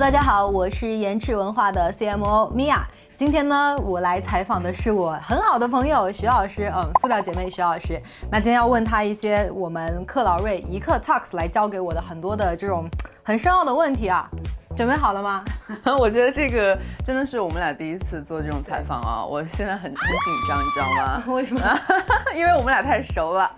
Hello，大家好，我是延迟文化的 CMO Mia。今天呢，我来采访的是我很好的朋友徐老师，嗯，塑料姐妹徐老师。那今天要问他一些我们克劳瑞一刻 Talks 来教给我的很多的这种很深奥的问题啊，准备好了吗？我觉得这个真的是我们俩第一次做这种采访啊，我现在很很紧张，你知道吗？为什么？因为我们俩太熟了。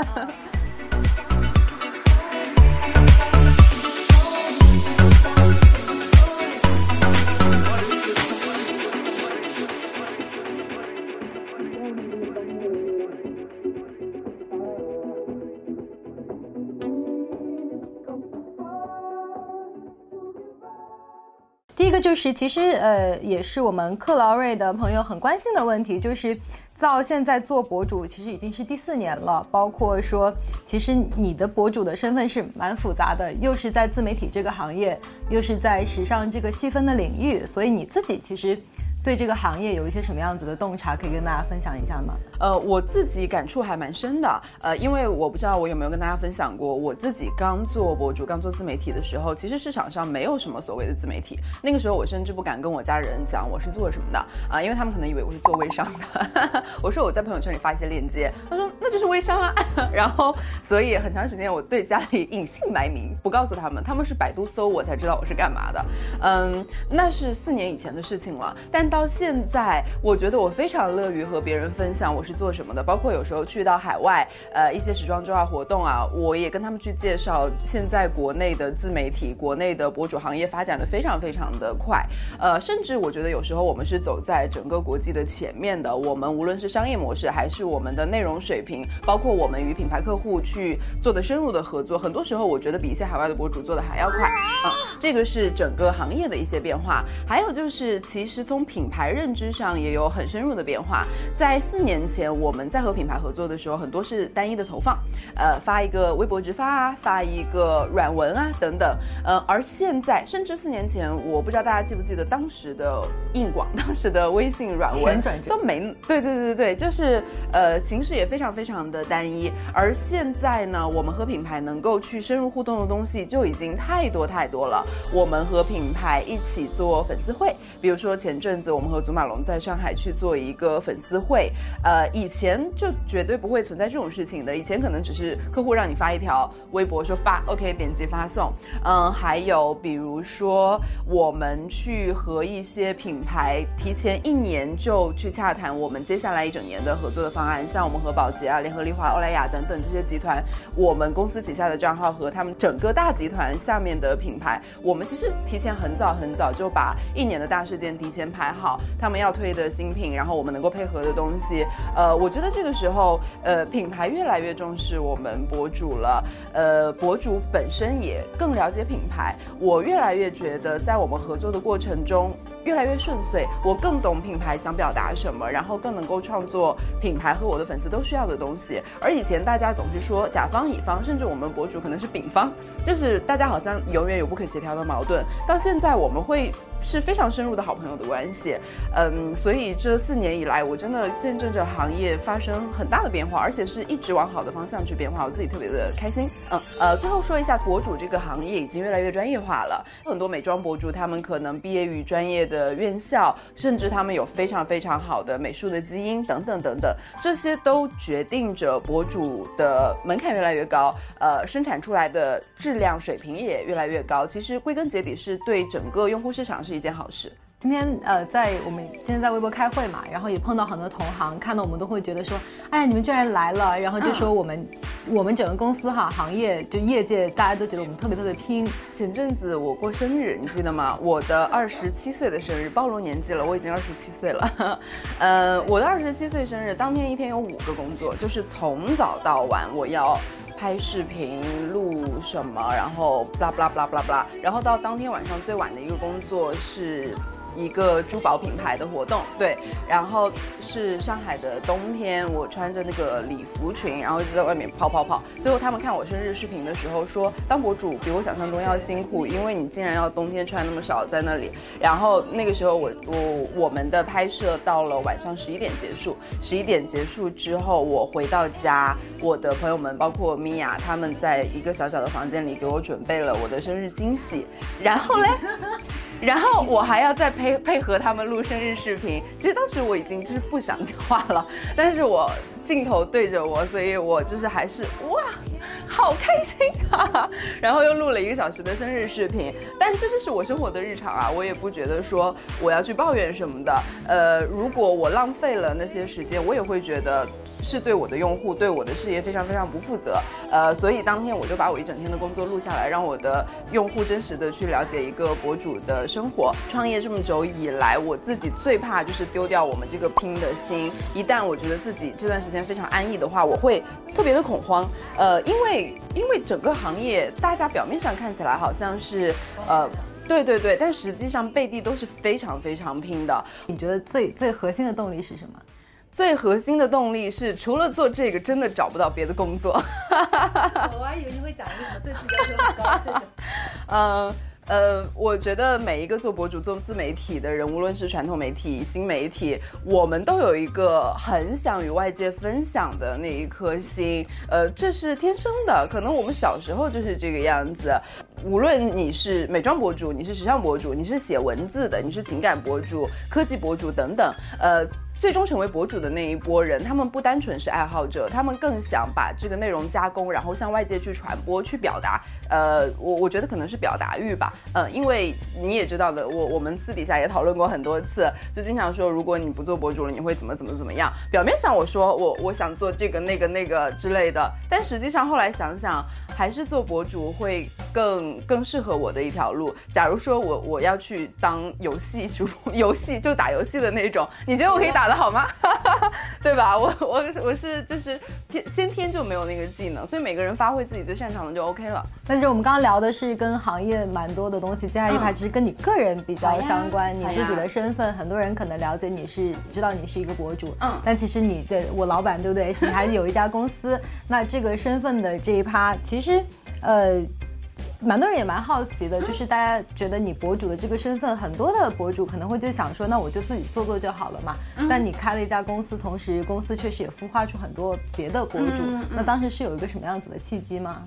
第一个就是，其实呃，也是我们克劳瑞的朋友很关心的问题，就是到现在做博主，其实已经是第四年了。包括说，其实你的博主的身份是蛮复杂的，又是在自媒体这个行业，又是在时尚这个细分的领域，所以你自己其实。对这个行业有一些什么样子的洞察，可以跟大家分享一下吗？呃，我自己感触还蛮深的。呃，因为我不知道我有没有跟大家分享过，我自己刚做博主、刚做自媒体的时候，其实市场上没有什么所谓的自媒体。那个时候我甚至不敢跟我家人讲我是做什么的啊，因为他们可能以为我是做微商的。我说我在朋友圈里发一些链接，他说那就是微商啊。然后，所以很长时间我对家里隐姓埋名，不告诉他们，他们是百度搜我才知道我是干嘛的。嗯，那是四年以前的事情了，但。到现在，我觉得我非常乐于和别人分享我是做什么的，包括有时候去到海外，呃，一些时装周啊活动啊，我也跟他们去介绍现在国内的自媒体、国内的博主行业发展的非常非常的快，呃，甚至我觉得有时候我们是走在整个国际的前面的。我们无论是商业模式，还是我们的内容水平，包括我们与品牌客户去做的深入的合作，很多时候我觉得比一些海外的博主做的还要快。啊，这个是整个行业的一些变化。还有就是，其实从品品牌认知上也有很深入的变化。在四年前，我们在和品牌合作的时候，很多是单一的投放，呃，发一个微博直发啊，发一个软文啊等等，呃，而现在，甚至四年前，我不知道大家记不记得当时的硬广，当时的微信软文都没，对对对对对，就是呃，形式也非常非常的单一。而现在呢，我们和品牌能够去深入互动的东西就已经太多太多了。我们和品牌一起做粉丝会，比如说前阵子。我们和祖马龙在上海去做一个粉丝会，呃，以前就绝对不会存在这种事情的。以前可能只是客户让你发一条微博说发，OK，点击发送。嗯，还有比如说我们去和一些品牌提前一年就去洽谈我们接下来一整年的合作的方案，像我们和宝洁啊、联合利华、欧莱雅等等这些集团，我们公司旗下的账号和他们整个大集团下面的品牌，我们其实提前很早很早就把一年的大事件提前排好。好，他们要推的新品，然后我们能够配合的东西，呃，我觉得这个时候，呃，品牌越来越重视我们博主了，呃，博主本身也更了解品牌，我越来越觉得在我们合作的过程中。越来越顺遂，我更懂品牌想表达什么，然后更能够创作品牌和我的粉丝都需要的东西。而以前大家总是说甲方乙方，甚至我们博主可能是丙方，就是大家好像永远有不可协调的矛盾。到现在我们会是非常深入的好朋友的关系，嗯，所以这四年以来，我真的见证着行业发生很大的变化，而且是一直往好的方向去变化，我自己特别的开心。嗯，呃，最后说一下，博主这个行业已经越来越专业化了，很多美妆博主他们可能毕业于专业。的院校，甚至他们有非常非常好的美术的基因等等等等，这些都决定着博主的门槛越来越高，呃，生产出来的质量水平也越来越高。其实归根结底是对整个用户市场是一件好事。今天呃，在我们今天在微博开会嘛，然后也碰到很多同行，看到我们都会觉得说，哎，你们居然来了，然后就说我们，我们整个公司哈，行业就业界大家都觉得我们特别特别拼。前阵子我过生日，你记得吗？我的二十七岁的生日，暴露年纪了，我已经二十七岁了。呃，我的二十七岁生日当天一天有五个工作，就是从早到晚我要拍视频、录什么，然后布拉布拉布拉布拉布拉，然后到当天晚上最晚的一个工作是。一个珠宝品牌的活动，对，然后是上海的冬天，我穿着那个礼服裙，然后就在外面跑跑跑。最后他们看我生日视频的时候说，当博主比我想象中要辛苦，因为你竟然要冬天穿那么少在那里。然后那个时候我我我们的拍摄到了晚上十一点结束，十一点结束之后我回到家，我的朋友们包括米娅他们在一个小小的房间里给我准备了我的生日惊喜，然后嘞。然后我还要再配配合他们录生日视频。其实当时我已经就是不想讲话了，但是我镜头对着我，所以我就是还是哇。好开心啊！然后又录了一个小时的生日视频，但这就是我生活的日常啊，我也不觉得说我要去抱怨什么的。呃，如果我浪费了那些时间，我也会觉得是对我的用户、对我的事业非常非常不负责。呃，所以当天我就把我一整天的工作录下来，让我的用户真实的去了解一个博主的生活。创业这么久以来，我自己最怕就是丢掉我们这个拼的心。一旦我觉得自己这段时间非常安逸的话，我会特别的恐慌。呃，因为因为整个行业，大家表面上看起来好像是，呃，对对对，但实际上背地都是非常非常拼的。你觉得最最核心的动力是什么？最核心的动力是，除了做这个，真的找不到别的工作。我还以为你会讲一个什么对自己要求很高这种。嗯。呃，我觉得每一个做博主、做自媒体的人，无论是传统媒体、新媒体，我们都有一个很想与外界分享的那一颗心。呃，这是天生的，可能我们小时候就是这个样子。无论你是美妆博主，你是时尚博主，你是写文字的，你是情感博主、科技博主等等，呃。最终成为博主的那一波人，他们不单纯是爱好者，他们更想把这个内容加工，然后向外界去传播、去表达。呃，我我觉得可能是表达欲吧。嗯，因为你也知道的，我我们私底下也讨论过很多次，就经常说，如果你不做博主了，你会怎么怎么怎么样？表面上我说我我想做这个那个那个之类的，但实际上后来想想，还是做博主会更更适合我的一条路。假如说我我要去当游戏主，游戏就打游戏的那种，你觉得我可以打？好吗？对吧？我我我是就是天先天就没有那个技能，所以每个人发挥自己最擅长的就 OK 了。但是我们刚刚聊的是跟行业蛮多的东西，接下来一排其实跟你个人比较相关，你自己的身份，很多人可能了解你是知道你是一个博主，嗯，但其实你的我老板对不对？你还有一家公司，那这个身份的这一趴，其实呃。蛮多人也蛮好奇的，就是大家觉得你博主的这个身份，很多的博主可能会就想说，那我就自己做做就好了嘛。但你开了一家公司，同时公司确实也孵化出很多别的博主，那当时是有一个什么样子的契机吗？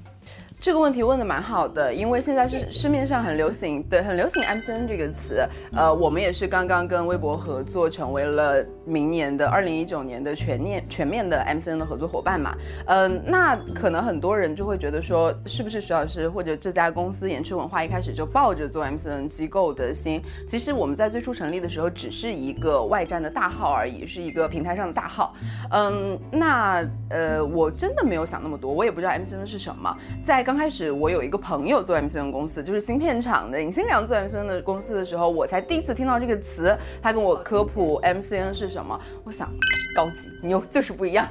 这个问题问的蛮好的，因为现在是市面上很流行，对，很流行 MCN 这个词。呃，我们也是刚刚跟微博合作，成为了明年的二零一九年的全面全面的 MCN 的合作伙伴嘛。嗯，那可能很多人就会觉得说，是不是徐老师或者这家公司延迟文化一开始就抱着做 MCN 机构的心？其实我们在最初成立的时候，只是一个外站的大号而已，是一个平台上的大号。嗯，那呃，我真的没有想那么多，我也不知道 MCN 是什么，在刚。刚开始我有一个朋友做 MCN 公司，就是芯片厂的尹新良做 MCN 的公司的时候，我才第一次听到这个词。他跟我科普 MCN 是什么，我想。高级牛就是不一样，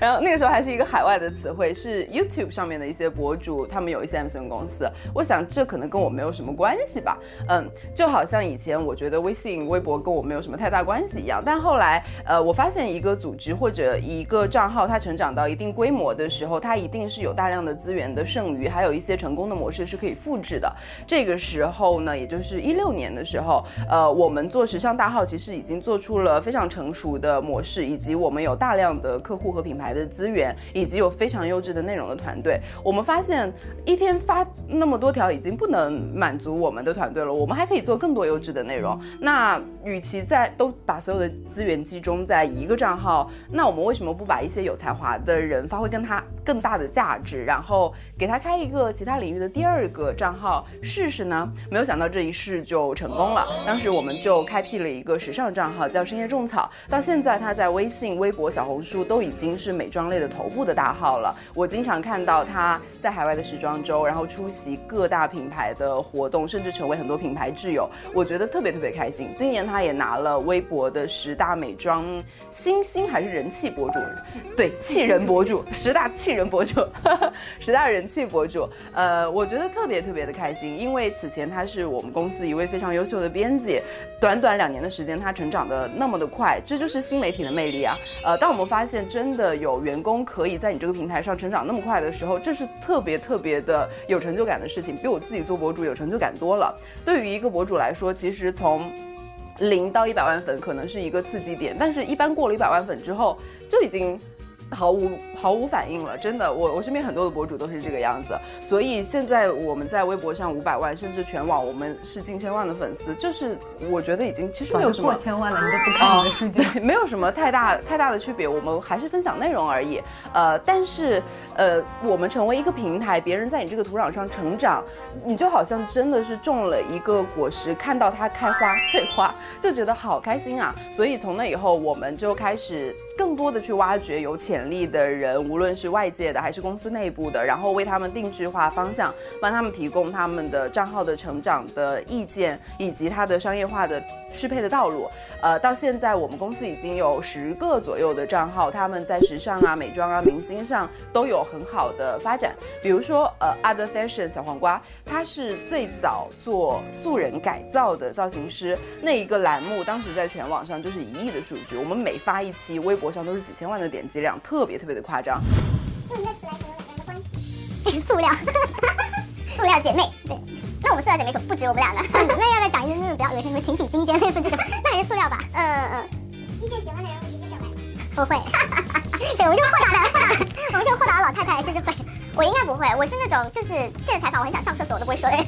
然后那个时候还是一个海外的词汇，是 YouTube 上面的一些博主，他们有一些 MCN 公司，我想这可能跟我没有什么关系吧，嗯，就好像以前我觉得微信、微博跟我没有什么太大关系一样，但后来，呃，我发现一个组织或者一个账号，它成长到一定规模的时候，它一定是有大量的资源的剩余，还有一些成功的模式是可以复制的。这个时候呢，也就是一六年的时候，呃，我们做时尚大号其实已经做出了非常成熟的模式。以及我们有大量的客户和品牌的资源，以及有非常优质的内容的团队。我们发现一天发那么多条已经不能满足我们的团队了，我们还可以做更多优质的内容。那与其在都把所有的资源集中在一个账号，那我们为什么不把一些有才华的人发挥跟他更大的价值，然后给他开一个其他领域的第二个账号试试呢？没有想到这一试就成功了。当时我们就开辟了一个时尚账号，叫深夜种草。到现在他在微微信、微博、小红书都已经是美妆类的头部的大号了。我经常看到他在海外的时装周，然后出席各大品牌的活动，甚至成为很多品牌挚友。我觉得特别特别开心。今年他也拿了微博的十大美妆新星还是人气博主？对，气人博主，十大气人博主，十大人气博主。呃，我觉得特别特别的开心，因为此前他是我们公司一位非常优秀的编辑，短短两年的时间，他成长的那么的快，这就是新媒体的魅力。力啊，呃，当我们发现真的有员工可以在你这个平台上成长那么快的时候，这是特别特别的有成就感的事情，比我自己做博主有成就感多了。对于一个博主来说，其实从零到一百万粉可能是一个刺激点，但是一般过了一百万粉之后，就已经毫无毫无反应了，真的，我我身边很多的博主都是这个样子，所以现在我们在微博上五百万，甚至全网我们是近千万的粉丝，就是我觉得已经其实没有什么过千万了，你都不看你的数据，对，没有什么太大太大的区别，我们还是分享内容而已，呃，但是呃，我们成为一个平台，别人在你这个土壤上成长，你就好像真的是种了一个果实，看到它开花翠花，就觉得好开心啊，所以从那以后，我们就开始。更多的去挖掘有潜力的人，无论是外界的还是公司内部的，然后为他们定制化方向，帮他们提供他们的账号的成长的意见，以及他的商业化的适配的道路。呃，到现在我们公司已经有十个左右的账号，他们在时尚啊、美妆啊、明星上都有很好的发展。比如说，呃，Other Fashion 小黄瓜，他是最早做素人改造的造型师，那一个栏目当时在全网上就是一亿的数据，我们每发一期微博。上都是几千万的点击量，特别特别的夸张。用一个词来形容两个人的关系，塑料，塑料姐妹。对，那我们塑料姐妹可不止我们俩呢。那要不要讲一些那种比较恶心，什么情比金坚类似这种？那还是塑料吧。嗯嗯。遇见喜欢的人我直接表白？不会。对，我们就豁达的，豁达，我们就豁达的老太太就是会。我应该不会，我是那种就是现在采访我很想上厕所我都不会说的人。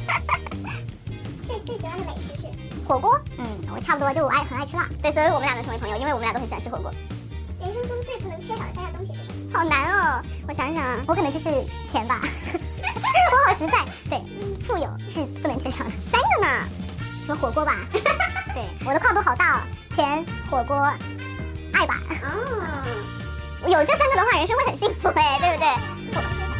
最最喜欢的美食是火锅。嗯，我差不多就我爱很爱吃辣。对，所以我们俩能成为朋友，因为我们俩都很喜欢吃火锅。缺少的三样东西是什么？好难哦，我想想，我可能就是钱吧。我好实在，对，富有是不能缺少的。三个呢？什么火锅吧。对，我的跨度好大哦，钱、火锅、爱吧。哦，有这三个的话，人生会很幸福哎，对不对？